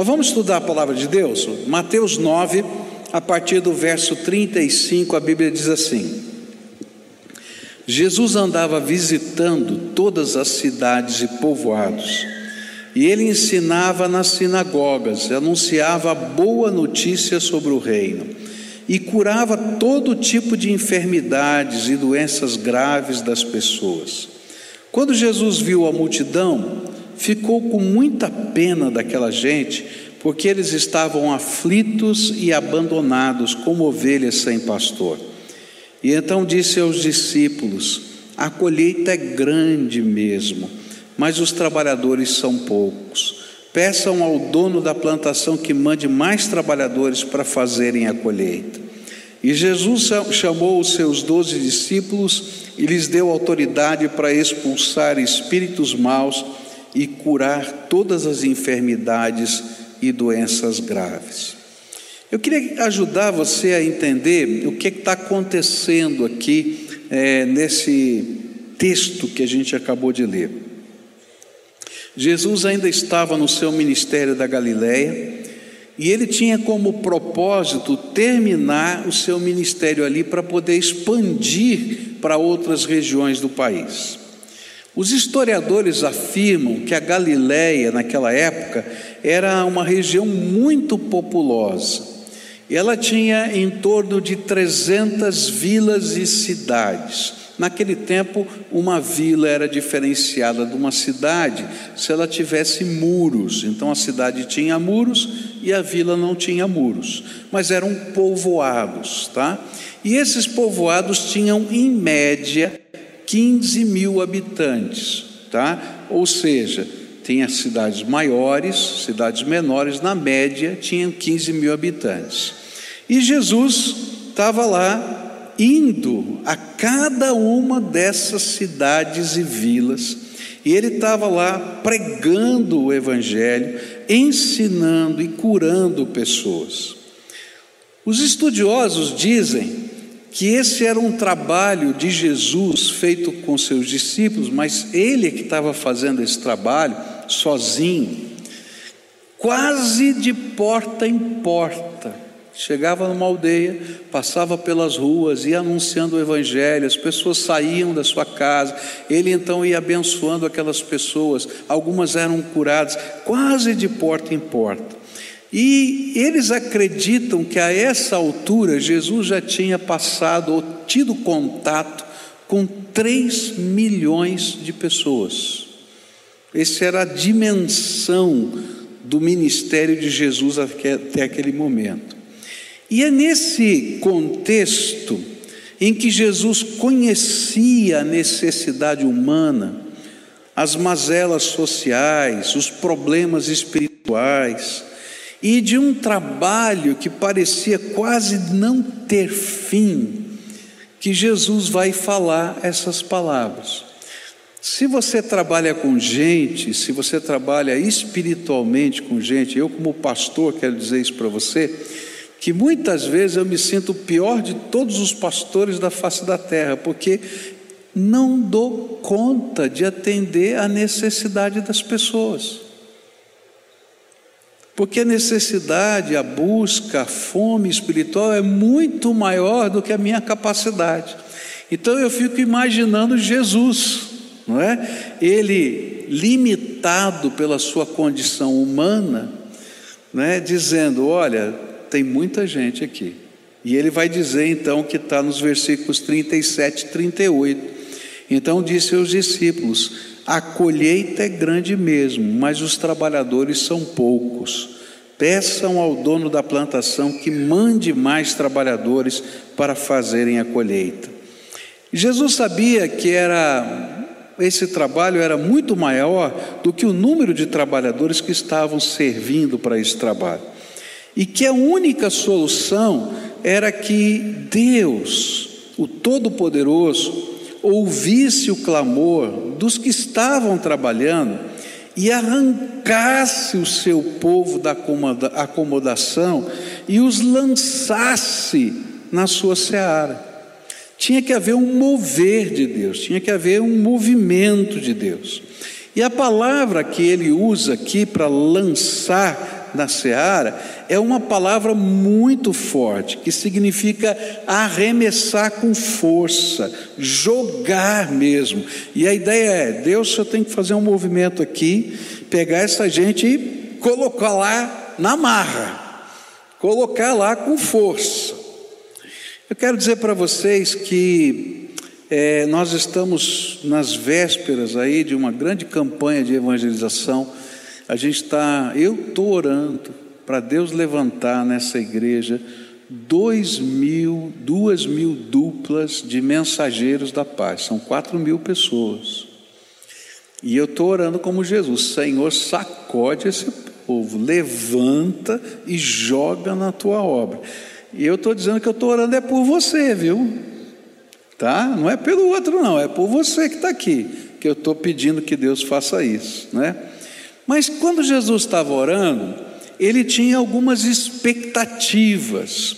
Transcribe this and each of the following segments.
Mas vamos estudar a palavra de Deus? Mateus 9, a partir do verso 35, a Bíblia diz assim: Jesus andava visitando todas as cidades e povoados, e ele ensinava nas sinagogas, anunciava boa notícia sobre o reino, e curava todo tipo de enfermidades e doenças graves das pessoas. Quando Jesus viu a multidão, ficou com muita pena daquela gente, porque eles estavam aflitos e abandonados, como ovelhas sem pastor. E então disse aos discípulos: A colheita é grande mesmo, mas os trabalhadores são poucos. Peçam ao dono da plantação que mande mais trabalhadores para fazerem a colheita. E Jesus chamou os seus doze discípulos e lhes deu autoridade para expulsar espíritos maus e curar todas as enfermidades e doenças graves. Eu queria ajudar você a entender o que está acontecendo aqui é, nesse texto que a gente acabou de ler. Jesus ainda estava no seu ministério da Galileia e ele tinha como propósito terminar o seu ministério ali para poder expandir para outras regiões do país. Os historiadores afirmam que a Galileia, naquela época, era uma região muito populosa. Ela tinha em torno de 300 vilas e cidades. Naquele tempo, uma vila era diferenciada de uma cidade se ela tivesse muros. Então, a cidade tinha muros e a vila não tinha muros, mas eram povoados, tá? E esses povoados tinham, em média, 15 mil habitantes, tá? Ou seja, tinha cidades maiores, cidades menores, na média tinham 15 mil habitantes. E Jesus estava lá indo a cada uma dessas cidades e vilas, e ele estava lá pregando o Evangelho, ensinando e curando pessoas. Os estudiosos dizem que esse era um trabalho de Jesus feito com seus discípulos, mas ele é que estava fazendo esse trabalho sozinho, quase de porta em porta. Chegava numa aldeia, passava pelas ruas, ia anunciando o Evangelho, as pessoas saíam da sua casa, ele então ia abençoando aquelas pessoas, algumas eram curadas, quase de porta em porta. E eles acreditam que a essa altura Jesus já tinha passado ou tido contato com 3 milhões de pessoas. Essa era a dimensão do ministério de Jesus até aquele momento. E é nesse contexto em que Jesus conhecia a necessidade humana, as mazelas sociais, os problemas espirituais, e de um trabalho que parecia quase não ter fim, que Jesus vai falar essas palavras. Se você trabalha com gente, se você trabalha espiritualmente com gente, eu, como pastor, quero dizer isso para você, que muitas vezes eu me sinto o pior de todos os pastores da face da terra, porque não dou conta de atender a necessidade das pessoas. Porque a necessidade, a busca, a fome espiritual é muito maior do que a minha capacidade. Então eu fico imaginando Jesus, não é? Ele limitado pela sua condição humana, né? Dizendo: olha, tem muita gente aqui. E ele vai dizer então que está nos versículos 37 e 38. Então disse aos discípulos: a colheita é grande mesmo, mas os trabalhadores são poucos. Peçam ao dono da plantação que mande mais trabalhadores para fazerem a colheita. Jesus sabia que era esse trabalho era muito maior do que o número de trabalhadores que estavam servindo para esse trabalho. E que a única solução era que Deus, o Todo-Poderoso, ouvisse o clamor dos que estavam trabalhando e arrancasse o seu povo da acomodação e os lançasse na sua seara. Tinha que haver um mover de Deus, tinha que haver um movimento de Deus. E a palavra que ele usa aqui para lançar na seara é uma palavra muito forte, que significa arremessar com força, jogar mesmo. E a ideia é: Deus só tem que fazer um movimento aqui, pegar essa gente e colocar lá na marra, colocar lá com força. Eu quero dizer para vocês que é, nós estamos nas vésperas aí de uma grande campanha de evangelização. A gente está, eu estou orando para Deus levantar nessa igreja dois mil, duas mil duplas de mensageiros da paz. São quatro mil pessoas. E eu estou orando como Jesus, Senhor, sacode esse povo, levanta e joga na tua obra. E eu estou dizendo que eu estou orando é por você, viu? tá? Não é pelo outro, não, é por você que está aqui, que eu estou pedindo que Deus faça isso, né? Mas quando Jesus estava orando, ele tinha algumas expectativas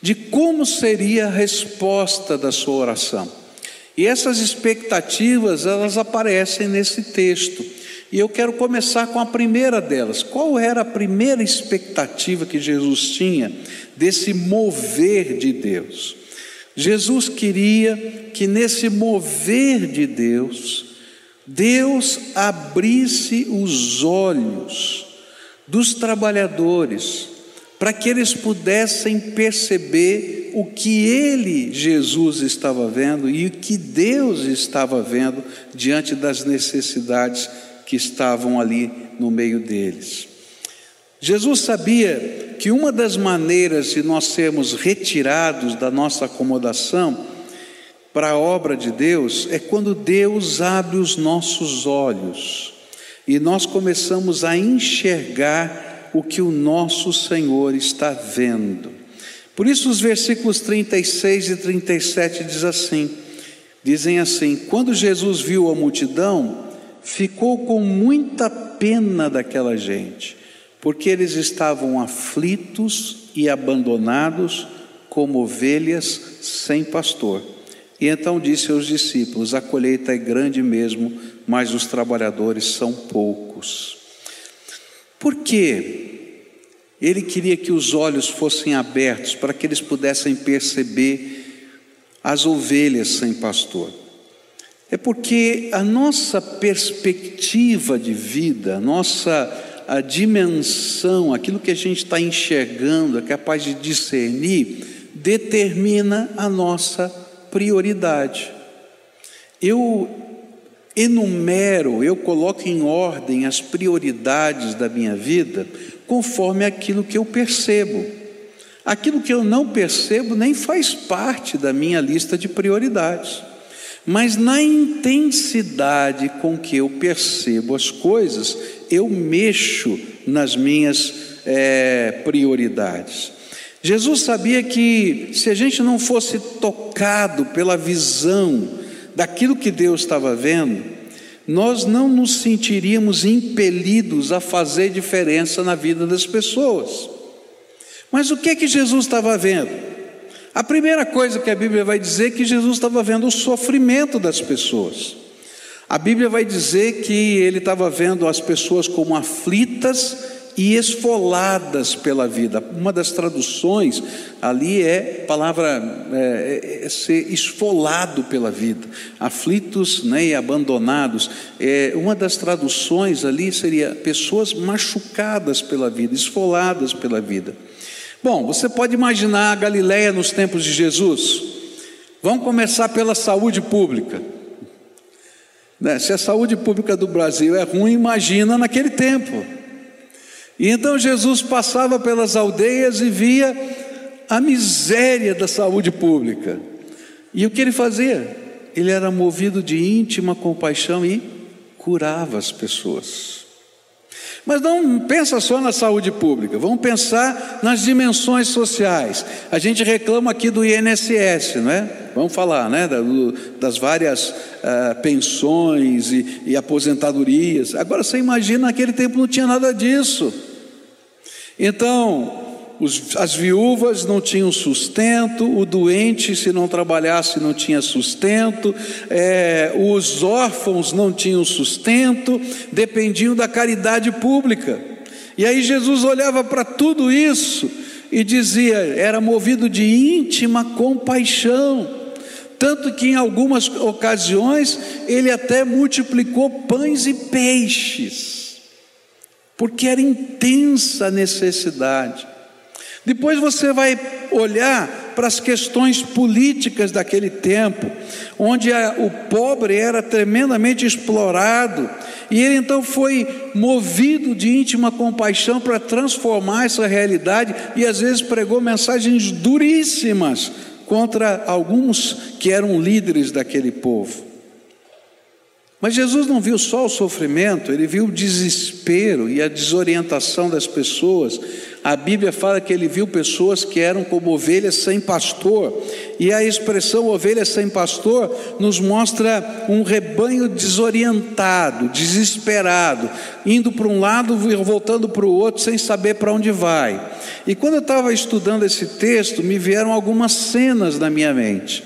de como seria a resposta da sua oração. E essas expectativas, elas aparecem nesse texto. E eu quero começar com a primeira delas. Qual era a primeira expectativa que Jesus tinha desse mover de Deus? Jesus queria que nesse mover de Deus, Deus abrisse os olhos dos trabalhadores, para que eles pudessem perceber o que ele, Jesus, estava vendo e o que Deus estava vendo diante das necessidades que estavam ali no meio deles. Jesus sabia que uma das maneiras de nós sermos retirados da nossa acomodação para a obra de Deus é quando Deus abre os nossos olhos e nós começamos a enxergar o que o nosso Senhor está vendo. Por isso os versículos 36 e 37 diz assim, dizem assim: Quando Jesus viu a multidão, ficou com muita pena daquela gente porque eles estavam aflitos e abandonados como ovelhas sem pastor. E então disse aos discípulos: A colheita é grande mesmo, mas os trabalhadores são poucos. Por quê? Ele queria que os olhos fossem abertos para que eles pudessem perceber as ovelhas sem pastor. É porque a nossa perspectiva de vida, a nossa a dimensão, aquilo que a gente está enxergando, é capaz de discernir, determina a nossa prioridade. Eu enumero, eu coloco em ordem as prioridades da minha vida conforme aquilo que eu percebo. Aquilo que eu não percebo nem faz parte da minha lista de prioridades. Mas na intensidade com que eu percebo as coisas, eu mexo nas minhas é, prioridades. Jesus sabia que se a gente não fosse tocado pela visão daquilo que Deus estava vendo, nós não nos sentiríamos impelidos a fazer diferença na vida das pessoas. Mas o que é que Jesus estava vendo? A primeira coisa que a Bíblia vai dizer é que Jesus estava vendo o sofrimento das pessoas. A Bíblia vai dizer que ele estava vendo as pessoas como aflitas e esfoladas pela vida. Uma das traduções ali é palavra é, é, é ser esfolado pela vida, aflitos né, e abandonados. É, uma das traduções ali seria pessoas machucadas pela vida, esfoladas pela vida. Bom, você pode imaginar a Galileia nos tempos de Jesus. Vamos começar pela saúde pública. Né? Se a saúde pública do Brasil é ruim, imagina naquele tempo. E então Jesus passava pelas aldeias e via a miséria da saúde pública. E o que ele fazia? Ele era movido de íntima compaixão e curava as pessoas. Mas não pensa só na saúde pública, vamos pensar nas dimensões sociais. A gente reclama aqui do INSS, não é? Vamos falar, né? Das várias uh, pensões e, e aposentadorias. Agora você imagina, naquele tempo não tinha nada disso. Então, os, as viúvas não tinham sustento, o doente, se não trabalhasse, não tinha sustento, é, os órfãos não tinham sustento, dependiam da caridade pública. E aí Jesus olhava para tudo isso e dizia, era movido de íntima compaixão. Tanto que em algumas ocasiões ele até multiplicou pães e peixes, porque era intensa a necessidade. Depois você vai olhar para as questões políticas daquele tempo, onde a, o pobre era tremendamente explorado, e ele então foi movido de íntima compaixão para transformar essa realidade, e às vezes pregou mensagens duríssimas contra alguns que eram líderes daquele povo. Mas Jesus não viu só o sofrimento, ele viu o desespero e a desorientação das pessoas. A Bíblia fala que ele viu pessoas que eram como ovelhas sem pastor, e a expressão ovelha sem pastor nos mostra um rebanho desorientado, desesperado, indo para um lado e voltando para o outro sem saber para onde vai. E quando eu estava estudando esse texto, me vieram algumas cenas na minha mente.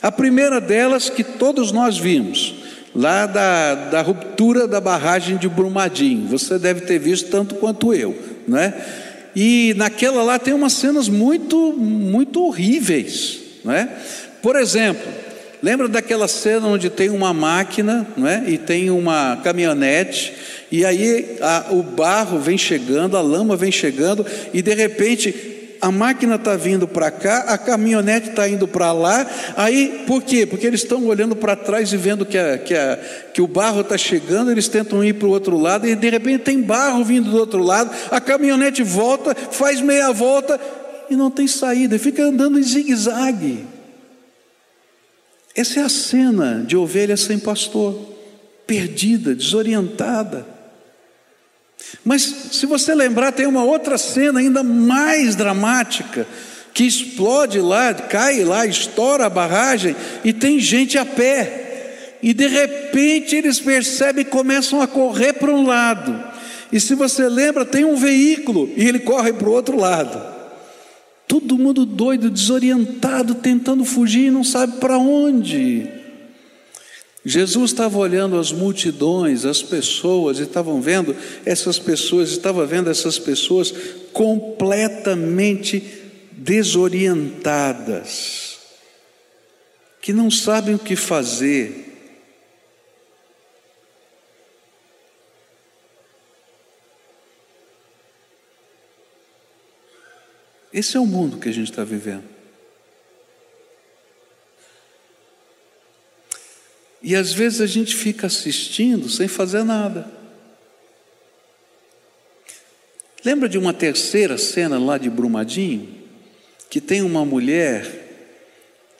A primeira delas que todos nós vimos lá da, da ruptura da barragem de Brumadinho. Você deve ter visto tanto quanto eu, né? E naquela lá tem umas cenas muito, muito horríveis, né? Por exemplo, lembra daquela cena onde tem uma máquina, né? E tem uma caminhonete e aí a, o barro vem chegando, a lama vem chegando e de repente a máquina está vindo para cá, a caminhonete está indo para lá, aí por quê? Porque eles estão olhando para trás e vendo que, a, que, a, que o barro está chegando, eles tentam ir para o outro lado, e de repente tem barro vindo do outro lado, a caminhonete volta, faz meia volta e não tem saída, fica andando em zigue-zague. Essa é a cena de ovelha sem pastor, perdida, desorientada. Mas se você lembrar, tem uma outra cena ainda mais dramática, que explode lá, cai lá, estoura a barragem e tem gente a pé. E de repente eles percebem e começam a correr para um lado. E se você lembra, tem um veículo e ele corre para o outro lado. Todo mundo doido, desorientado, tentando fugir não sabe para onde. Jesus estava olhando as multidões, as pessoas, e estavam vendo essas pessoas, estava vendo essas pessoas completamente desorientadas, que não sabem o que fazer. Esse é o mundo que a gente está vivendo. E às vezes a gente fica assistindo sem fazer nada. Lembra de uma terceira cena lá de Brumadinho? Que tem uma mulher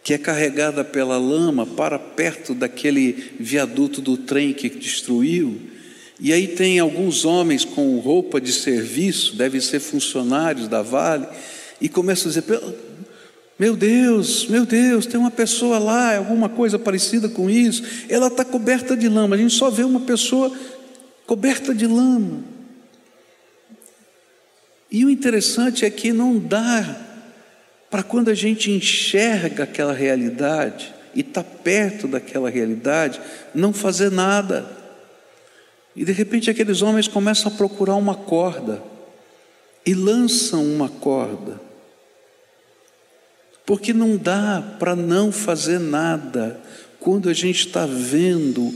que é carregada pela lama para perto daquele viaduto do trem que destruiu. E aí tem alguns homens com roupa de serviço, devem ser funcionários da Vale, e começam a dizer: meu Deus, meu Deus, tem uma pessoa lá, alguma coisa parecida com isso. Ela está coberta de lama. A gente só vê uma pessoa coberta de lama. E o interessante é que não dá para quando a gente enxerga aquela realidade e está perto daquela realidade, não fazer nada. E de repente aqueles homens começam a procurar uma corda e lançam uma corda porque não dá para não fazer nada quando a gente está vendo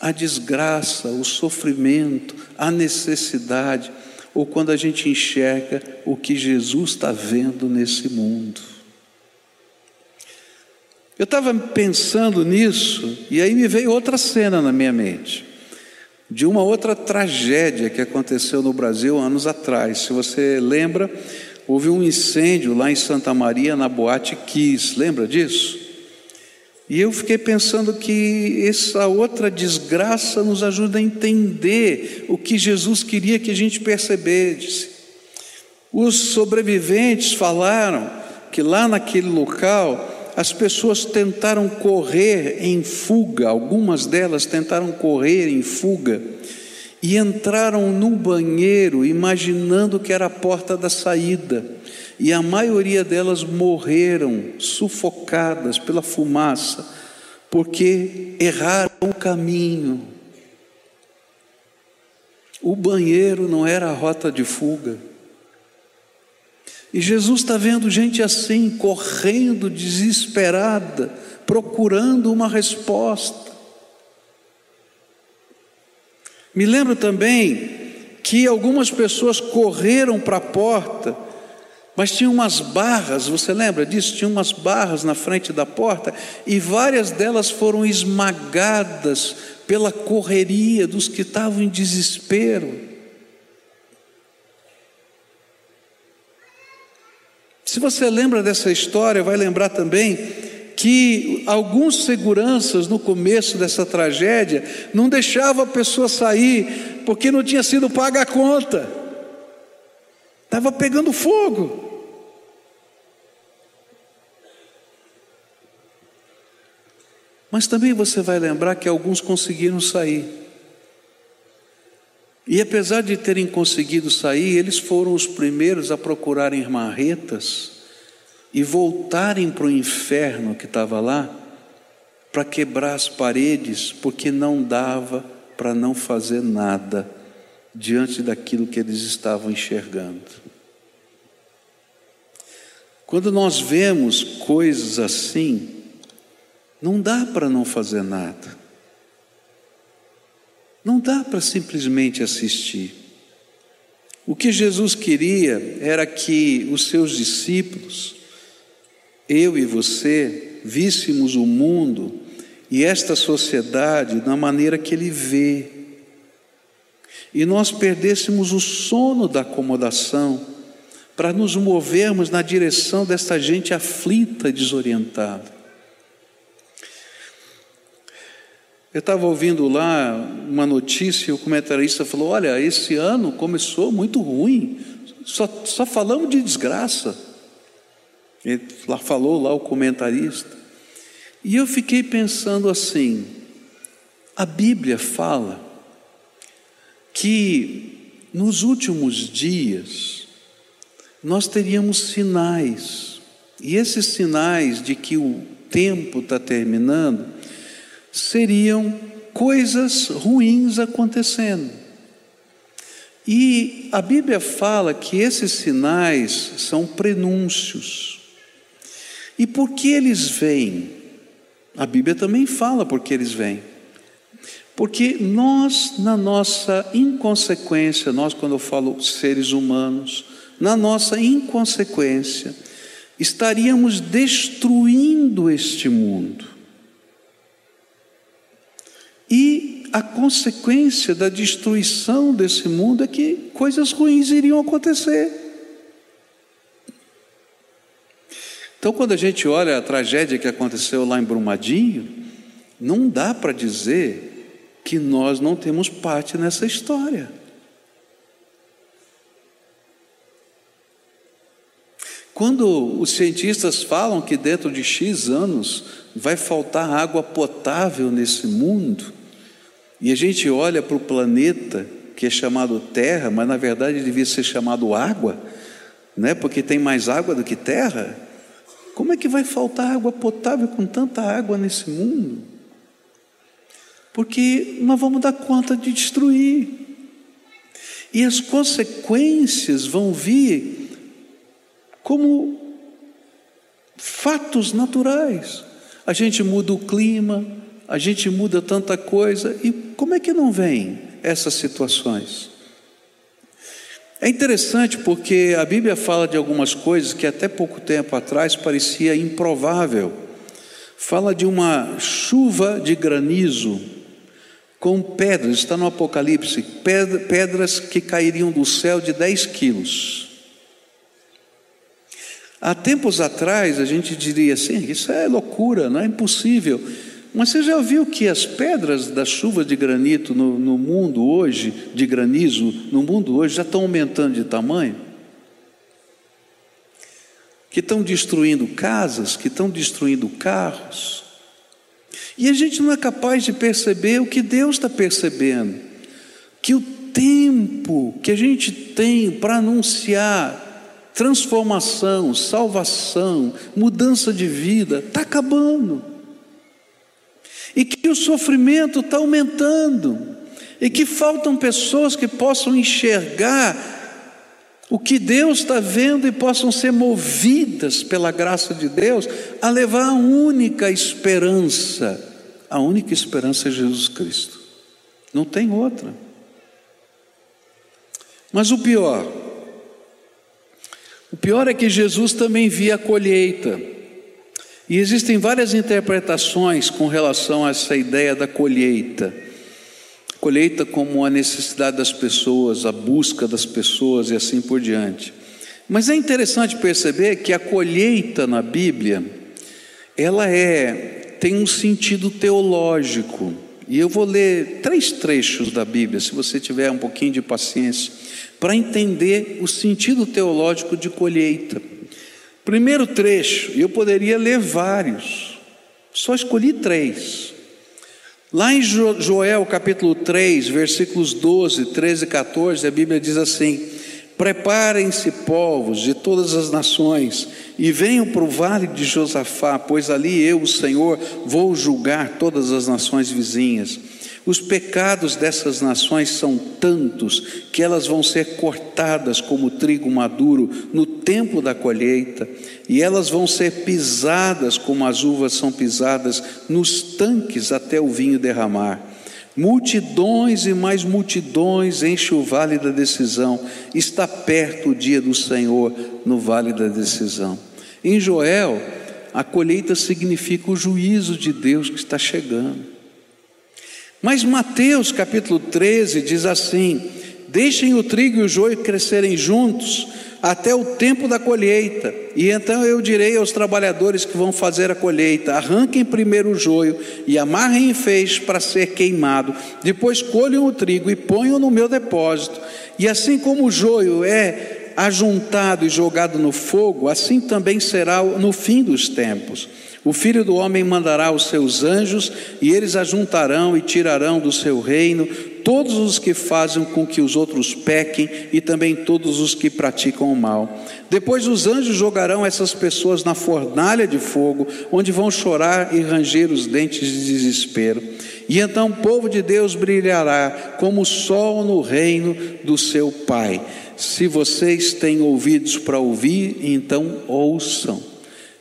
a desgraça, o sofrimento, a necessidade, ou quando a gente enxerga o que Jesus está vendo nesse mundo. Eu estava pensando nisso e aí me veio outra cena na minha mente, de uma outra tragédia que aconteceu no Brasil anos atrás. Se você lembra, houve um incêndio lá em Santa Maria, na Boate Kiss, lembra disso? E eu fiquei pensando que essa outra desgraça nos ajuda a entender o que Jesus queria que a gente percebesse. Os sobreviventes falaram que lá naquele local as pessoas tentaram correr em fuga, algumas delas tentaram correr em fuga e entraram no banheiro imaginando que era a porta da saída, e a maioria delas morreram sufocadas pela fumaça, porque erraram o caminho. O banheiro não era a rota de fuga. E Jesus está vendo gente assim, correndo, desesperada, procurando uma resposta. Me lembro também que algumas pessoas correram para a porta, mas tinha umas barras, você lembra disso? Tinha umas barras na frente da porta e várias delas foram esmagadas pela correria dos que estavam em desespero. Se você lembra dessa história, vai lembrar também que alguns seguranças no começo dessa tragédia não deixavam a pessoa sair porque não tinha sido paga a conta. Estava pegando fogo. Mas também você vai lembrar que alguns conseguiram sair. E apesar de terem conseguido sair, eles foram os primeiros a procurarem marretas e voltarem para o inferno que estava lá, para quebrar as paredes, porque não dava para não fazer nada diante daquilo que eles estavam enxergando. Quando nós vemos coisas assim, não dá para não fazer nada. Não dá para simplesmente assistir. O que Jesus queria era que os seus discípulos, eu e você, víssemos o mundo e esta sociedade da maneira que ele vê. E nós perdêssemos o sono da acomodação para nos movermos na direção desta gente aflita e desorientada. Eu estava ouvindo lá uma notícia e o comentarista falou: Olha, esse ano começou muito ruim, só, só falamos de desgraça. Ele lá falou lá o comentarista. E eu fiquei pensando assim: a Bíblia fala que nos últimos dias nós teríamos sinais, e esses sinais de que o tempo está terminando seriam coisas ruins acontecendo. E a Bíblia fala que esses sinais são prenúncios. E por que eles vêm? A Bíblia também fala por que eles vêm. Porque nós, na nossa inconsequência, nós, quando eu falo seres humanos, na nossa inconsequência, estaríamos destruindo este mundo. E a consequência da destruição desse mundo é que coisas ruins iriam acontecer. Então, quando a gente olha a tragédia que aconteceu lá em Brumadinho, não dá para dizer que nós não temos parte nessa história. Quando os cientistas falam que dentro de X anos vai faltar água potável nesse mundo, e a gente olha para o planeta que é chamado Terra, mas na verdade devia ser chamado água, né? porque tem mais água do que terra. Como é que vai faltar água potável com tanta água nesse mundo? Porque nós vamos dar conta de destruir. E as consequências vão vir como fatos naturais. A gente muda o clima, a gente muda tanta coisa, e como é que não vem essas situações? É interessante porque a Bíblia fala de algumas coisas que até pouco tempo atrás parecia improvável. Fala de uma chuva de granizo com pedras, está no Apocalipse, pedras que cairiam do céu de 10 quilos. Há tempos atrás a gente diria assim: isso é loucura, não é impossível. Mas você já viu que as pedras das chuvas de granito no, no mundo hoje, de granizo, no mundo hoje, já estão aumentando de tamanho? Que estão destruindo casas, que estão destruindo carros. E a gente não é capaz de perceber o que Deus está percebendo, que o tempo que a gente tem para anunciar transformação, salvação, mudança de vida, está acabando. E que o sofrimento está aumentando. e que faltam pessoas que possam enxergar o que Deus está vendo e possam ser movidas pela graça de Deus a levar a única esperança. A única esperança é Jesus Cristo. Não tem outra. Mas o pior, o pior é que Jesus também via a colheita. E existem várias interpretações com relação a essa ideia da colheita. Colheita como a necessidade das pessoas, a busca das pessoas e assim por diante. Mas é interessante perceber que a colheita na Bíblia, ela é tem um sentido teológico. E eu vou ler três trechos da Bíblia, se você tiver um pouquinho de paciência, para entender o sentido teológico de colheita. Primeiro trecho, eu poderia ler vários, só escolhi três. Lá em Joel capítulo 3, versículos 12, 13 e 14, a Bíblia diz assim: Preparem-se, povos de todas as nações, e venham para o vale de Josafá, pois ali eu, o Senhor, vou julgar todas as nações vizinhas. Os pecados dessas nações são tantos que elas vão ser cortadas como trigo maduro no tempo da colheita, e elas vão ser pisadas como as uvas são pisadas nos tanques até o vinho derramar. Multidões e mais multidões enche o vale da decisão. Está perto o dia do Senhor no vale da decisão. Em Joel, a colheita significa o juízo de Deus que está chegando. Mas Mateus capítulo 13 diz assim: Deixem o trigo e o joio crescerem juntos até o tempo da colheita. E então eu direi aos trabalhadores que vão fazer a colheita: arranquem primeiro o joio e amarrem em feixe para ser queimado. Depois colham o trigo e ponham no meu depósito. E assim como o joio é ajuntado e jogado no fogo, assim também será no fim dos tempos. O filho do homem mandará os seus anjos, e eles ajuntarão e tirarão do seu reino todos os que fazem com que os outros pequem e também todos os que praticam o mal. Depois os anjos jogarão essas pessoas na fornalha de fogo, onde vão chorar e ranger os dentes de desespero. E então o povo de Deus brilhará como o sol no reino do seu Pai. Se vocês têm ouvidos para ouvir, então ouçam.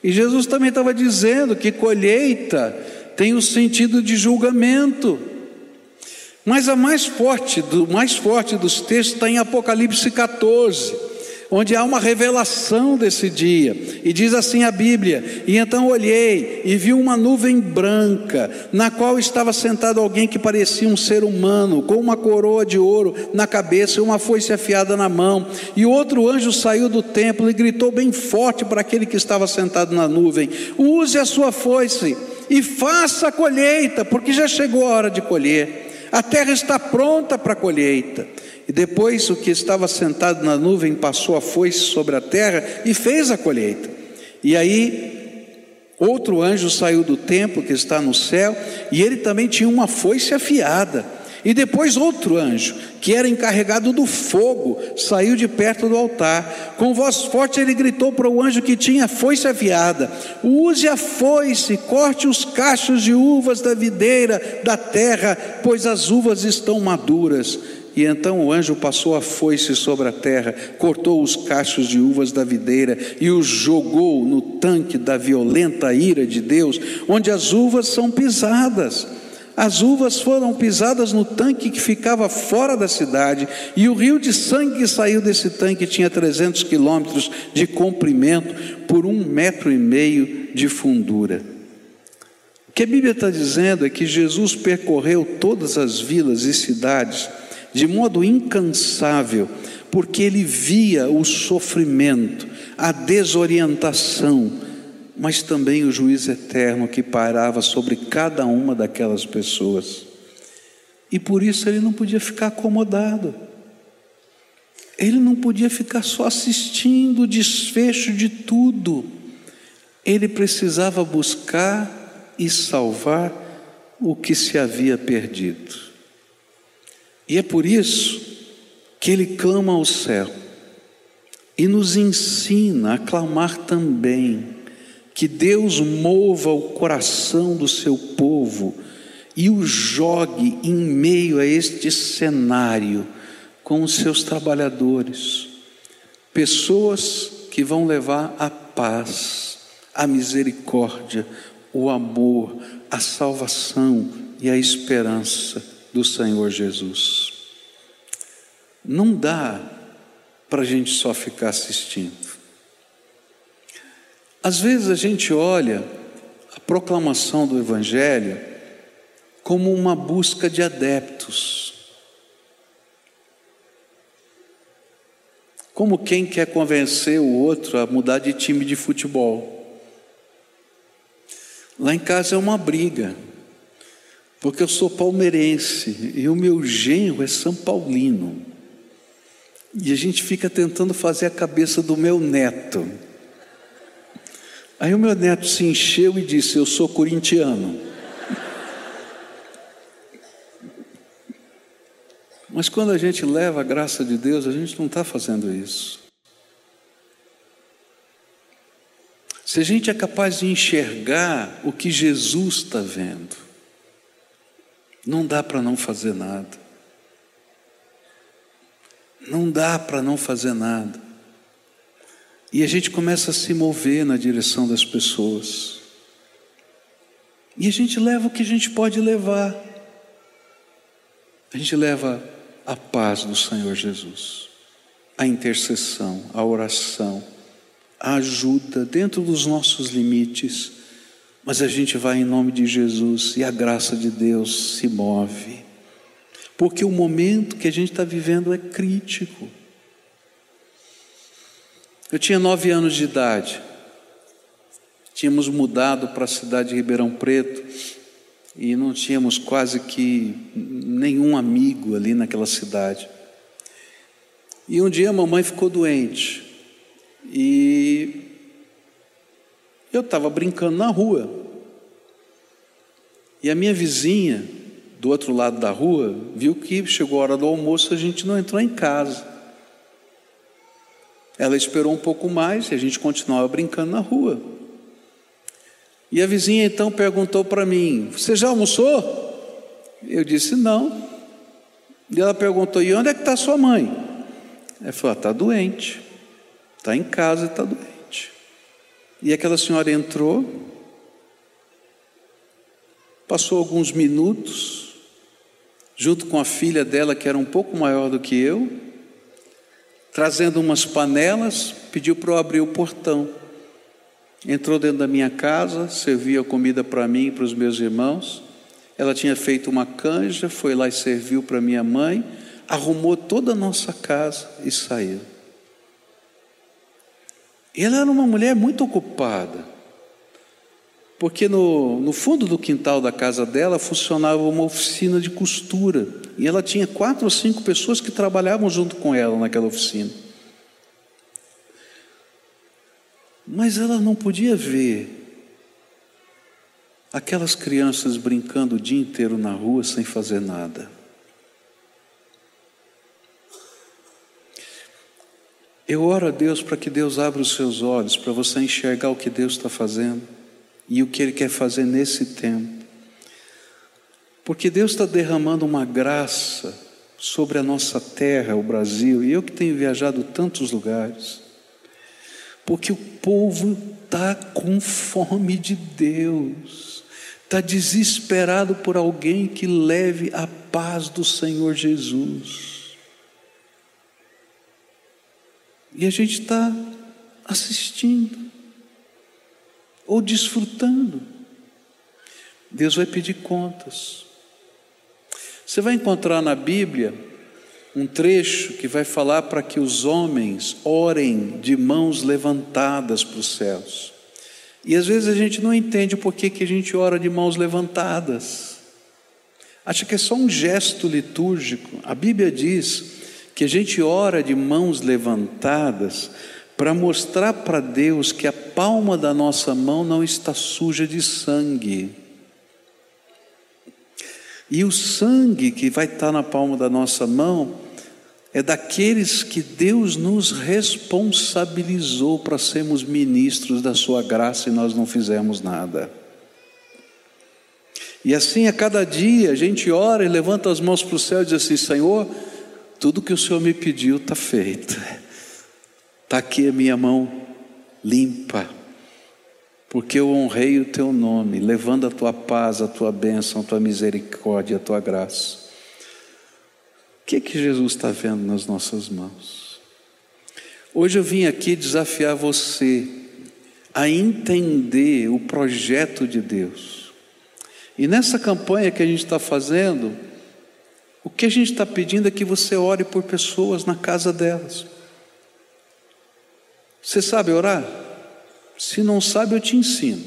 E Jesus também estava dizendo que colheita tem o sentido de julgamento. Mas a mais forte, do mais forte dos textos está em Apocalipse 14 onde há uma revelação desse dia. E diz assim a Bíblia: E então olhei e vi uma nuvem branca, na qual estava sentado alguém que parecia um ser humano, com uma coroa de ouro na cabeça e uma foice afiada na mão. E outro anjo saiu do templo e gritou bem forte para aquele que estava sentado na nuvem: Use a sua foice e faça a colheita, porque já chegou a hora de colher. A terra está pronta para a colheita. E depois o que estava sentado na nuvem passou a foice sobre a terra e fez a colheita. E aí outro anjo saiu do templo que está no céu, e ele também tinha uma foice afiada. E depois outro anjo, que era encarregado do fogo, saiu de perto do altar. Com voz forte ele gritou para o anjo que tinha foice afiada: Use a foice, corte os cachos de uvas da videira da terra, pois as uvas estão maduras. E então o anjo passou a foice sobre a terra, cortou os cachos de uvas da videira e os jogou no tanque da violenta ira de Deus, onde as uvas são pisadas. As uvas foram pisadas no tanque que ficava fora da cidade, e o rio de sangue que saiu desse tanque tinha 300 quilômetros de comprimento por um metro e meio de fundura. O que a Bíblia está dizendo é que Jesus percorreu todas as vilas e cidades de modo incansável, porque ele via o sofrimento, a desorientação, mas também o juízo eterno que pairava sobre cada uma daquelas pessoas. E por isso ele não podia ficar acomodado. Ele não podia ficar só assistindo o desfecho de tudo. Ele precisava buscar e salvar o que se havia perdido. E é por isso que ele clama ao céu e nos ensina a clamar também que Deus mova o coração do seu povo e o jogue em meio a este cenário com os seus trabalhadores, pessoas que vão levar a paz, a misericórdia, o amor, a salvação e a esperança do Senhor Jesus. Não dá para a gente só ficar assistindo. Às vezes a gente olha a proclamação do Evangelho como uma busca de adeptos. Como quem quer convencer o outro a mudar de time de futebol. Lá em casa é uma briga, porque eu sou palmeirense e o meu genro é São Paulino. E a gente fica tentando fazer a cabeça do meu neto. Aí o meu neto se encheu e disse: Eu sou corintiano. Mas quando a gente leva a graça de Deus, a gente não está fazendo isso. Se a gente é capaz de enxergar o que Jesus está vendo, não dá para não fazer nada. Não dá para não fazer nada. E a gente começa a se mover na direção das pessoas. E a gente leva o que a gente pode levar. A gente leva a paz do Senhor Jesus, a intercessão, a oração, a ajuda dentro dos nossos limites, mas a gente vai em nome de Jesus e a graça de Deus se move, porque o momento que a gente está vivendo é crítico. Eu tinha nove anos de idade, tínhamos mudado para a cidade de Ribeirão Preto e não tínhamos quase que nenhum amigo ali naquela cidade. E um dia a mamãe ficou doente e eu estava brincando na rua. E a minha vizinha, do outro lado da rua, viu que chegou a hora do almoço, a gente não entrou em casa. Ela esperou um pouco mais e a gente continuava brincando na rua. E a vizinha então perguntou para mim: Você já almoçou? Eu disse: Não. E ela perguntou: E onde é que está sua mãe? Ela falou: Está ah, doente. Está em casa e está doente. E aquela senhora entrou, passou alguns minutos, junto com a filha dela, que era um pouco maior do que eu, trazendo umas panelas, pediu para eu abrir o portão. Entrou dentro da minha casa, servia comida para mim e para os meus irmãos. Ela tinha feito uma canja, foi lá e serviu para minha mãe, arrumou toda a nossa casa e saiu. Ela era uma mulher muito ocupada, porque no, no fundo do quintal da casa dela funcionava uma oficina de costura, e ela tinha quatro ou cinco pessoas que trabalhavam junto com ela naquela oficina. Mas ela não podia ver aquelas crianças brincando o dia inteiro na rua sem fazer nada. Eu oro a Deus para que Deus abra os seus olhos, para você enxergar o que Deus está fazendo e o que Ele quer fazer nesse tempo. Porque Deus está derramando uma graça sobre a nossa terra, o Brasil, e eu que tenho viajado tantos lugares. Porque o povo está com fome de Deus, está desesperado por alguém que leve a paz do Senhor Jesus. E a gente está assistindo, ou desfrutando. Deus vai pedir contas. Você vai encontrar na Bíblia um trecho que vai falar para que os homens orem de mãos levantadas para os céus. E às vezes a gente não entende o porquê que a gente ora de mãos levantadas. Acha que é só um gesto litúrgico. A Bíblia diz que a gente ora de mãos levantadas para mostrar para Deus que a palma da nossa mão não está suja de sangue. E o sangue que vai estar na palma da nossa mão é daqueles que Deus nos responsabilizou para sermos ministros da Sua graça e nós não fizemos nada. E assim a cada dia a gente ora e levanta as mãos para o céu e diz assim: Senhor, tudo que o Senhor me pediu está feito. Está aqui a minha mão limpa, porque eu honrei o teu nome, levando a tua paz, a tua bênção, a tua misericórdia, a tua graça. O que, que Jesus está vendo nas nossas mãos? Hoje eu vim aqui desafiar você a entender o projeto de Deus. E nessa campanha que a gente está fazendo, o que a gente está pedindo é que você ore por pessoas na casa delas. Você sabe orar? Se não sabe, eu te ensino.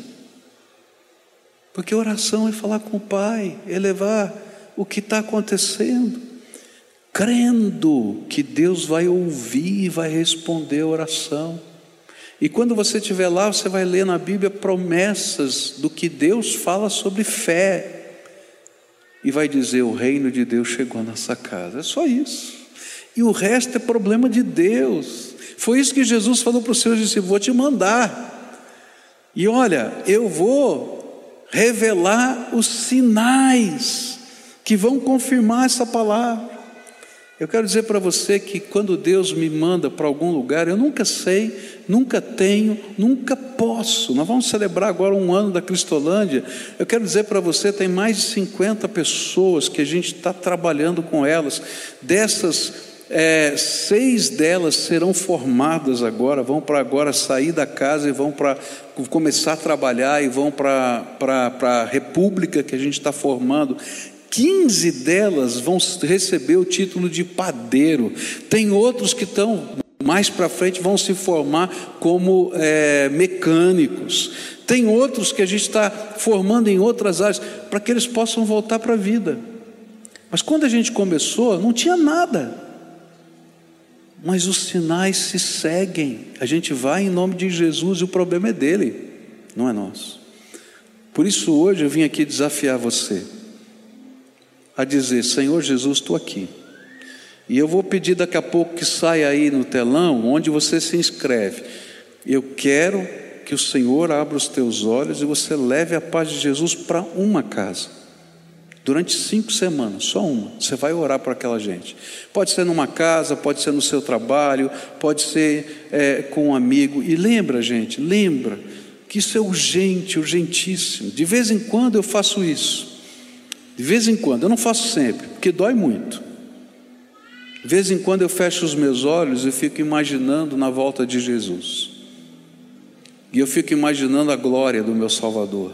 Porque oração é falar com o Pai, é levar o que está acontecendo, crendo que Deus vai ouvir e vai responder a oração. E quando você estiver lá, você vai ler na Bíblia promessas do que Deus fala sobre fé e vai dizer: o reino de Deus chegou nessa casa. É só isso. E o resto é problema de Deus. Foi isso que Jesus falou para os seus discípulos: vou te mandar. E olha, eu vou revelar os sinais que vão confirmar essa palavra. Eu quero dizer para você que quando Deus me manda para algum lugar, eu nunca sei, nunca tenho, nunca posso. Nós vamos celebrar agora um ano da Cristolândia. Eu quero dizer para você, tem mais de 50 pessoas que a gente está trabalhando com elas. Dessas, é, seis delas serão formadas agora, vão para agora sair da casa e vão para começar a trabalhar e vão para a república que a gente está formando. 15 delas vão receber o título de padeiro. Tem outros que estão mais para frente vão se formar como é, mecânicos. Tem outros que a gente está formando em outras áreas para que eles possam voltar para a vida. Mas quando a gente começou, não tinha nada. Mas os sinais se seguem. A gente vai em nome de Jesus e o problema é dele, não é nosso. Por isso hoje eu vim aqui desafiar você a dizer: Senhor Jesus, estou aqui. E eu vou pedir daqui a pouco que saia aí no telão onde você se inscreve. Eu quero que o Senhor abra os teus olhos e você leve a paz de Jesus para uma casa. Durante cinco semanas, só uma. Você vai orar para aquela gente. Pode ser numa casa, pode ser no seu trabalho, pode ser é, com um amigo. E lembra, gente, lembra que isso é urgente, urgentíssimo. De vez em quando eu faço isso. De vez em quando, eu não faço sempre, porque dói muito. De vez em quando eu fecho os meus olhos e fico imaginando na volta de Jesus. E eu fico imaginando a glória do meu Salvador.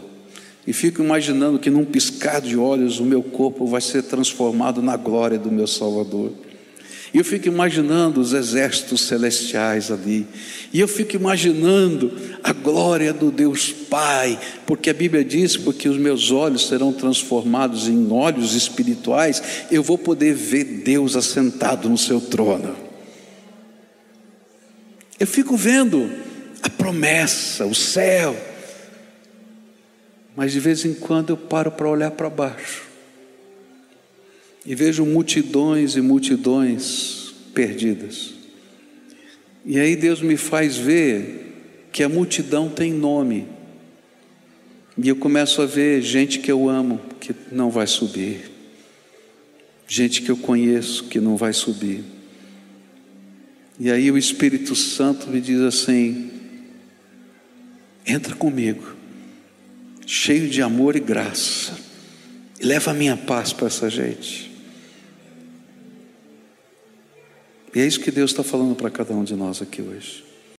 E fico imaginando que num piscar de olhos o meu corpo vai ser transformado na glória do meu Salvador. E eu fico imaginando os exércitos celestiais ali. E eu fico imaginando a glória do Deus Pai, porque a Bíblia diz: porque os meus olhos serão transformados em olhos espirituais, eu vou poder ver Deus assentado no seu trono. Eu fico vendo a promessa, o céu. Mas de vez em quando eu paro para olhar para baixo e vejo multidões e multidões perdidas. E aí Deus me faz ver que a multidão tem nome. E eu começo a ver gente que eu amo que não vai subir, gente que eu conheço que não vai subir. E aí o Espírito Santo me diz assim: entra comigo, cheio de amor e graça, e leva a minha paz para essa gente. E é isso que Deus está falando para cada um de nós aqui hoje.